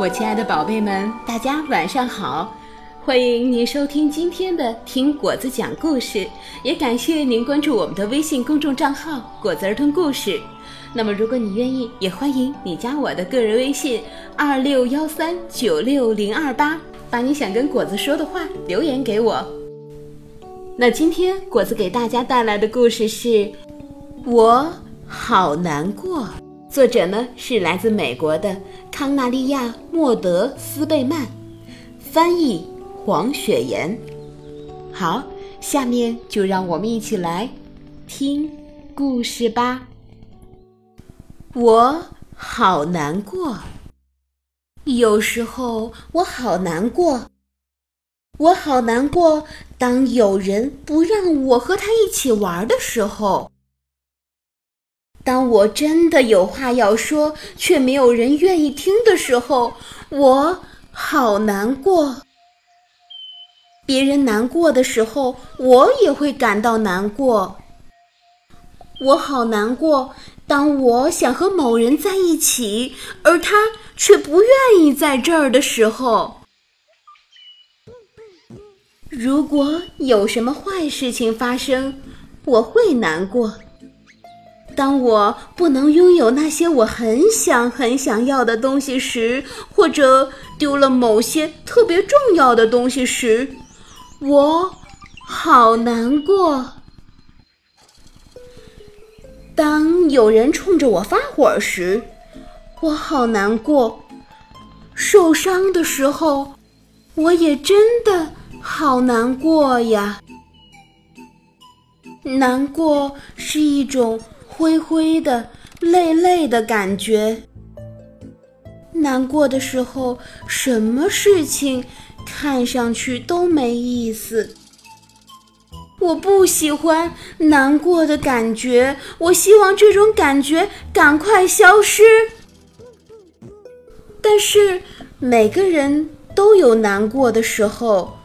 我亲爱的宝贝们，大家晚上好！欢迎您收听今天的听果子讲故事，也感谢您关注我们的微信公众账号“果子儿童故事”。那么，如果你愿意，也欢迎你加我的个人微信二六幺三九六零二八，把你想跟果子说的话留言给我。那今天果子给大家带来的故事是《我好难过》。作者呢是来自美国的康纳利亚·莫德斯贝曼，翻译黄雪岩。好，下面就让我们一起来听故事吧。我好难过，有时候我好难过，我好难过。当有人不让我和他一起玩的时候。当我真的有话要说，却没有人愿意听的时候，我好难过。别人难过的时候，我也会感到难过。我好难过，当我想和某人在一起，而他却不愿意在这儿的时候。如果有什么坏事情发生，我会难过。当我不能拥有那些我很想很想要的东西时，或者丢了某些特别重要的东西时，我好难过。当有人冲着我发火时，我好难过。受伤的时候，我也真的好难过呀。难过是一种。灰灰的、累累的感觉。难过的时候，什么事情看上去都没意思。我不喜欢难过的感觉，我希望这种感觉赶快消失。但是每个人都有难过的时候，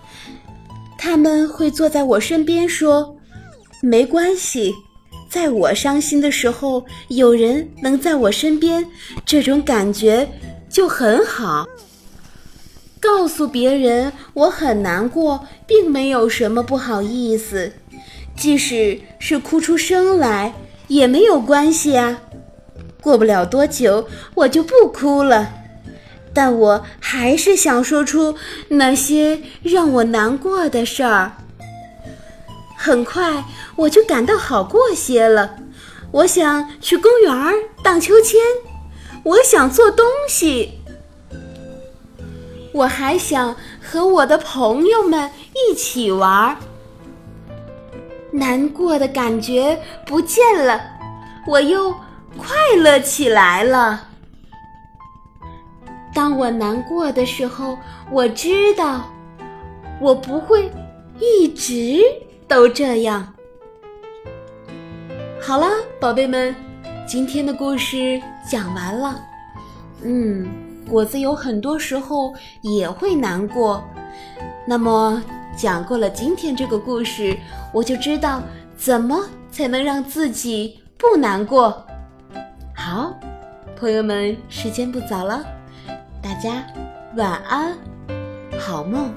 他们会坐在我身边说：“没关系。”在我伤心的时候，有人能在我身边，这种感觉就很好。告诉别人我很难过，并没有什么不好意思，即使是哭出声来也没有关系啊。过不了多久，我就不哭了，但我还是想说出那些让我难过的事儿。很快我就感到好过些了。我想去公园荡秋千，我想做东西，我还想和我的朋友们一起玩。难过的感觉不见了，我又快乐起来了。当我难过的时候，我知道我不会一直。都这样，好了，宝贝们，今天的故事讲完了。嗯，果子有很多时候也会难过，那么讲过了今天这个故事，我就知道怎么才能让自己不难过。好，朋友们，时间不早了，大家晚安，好梦。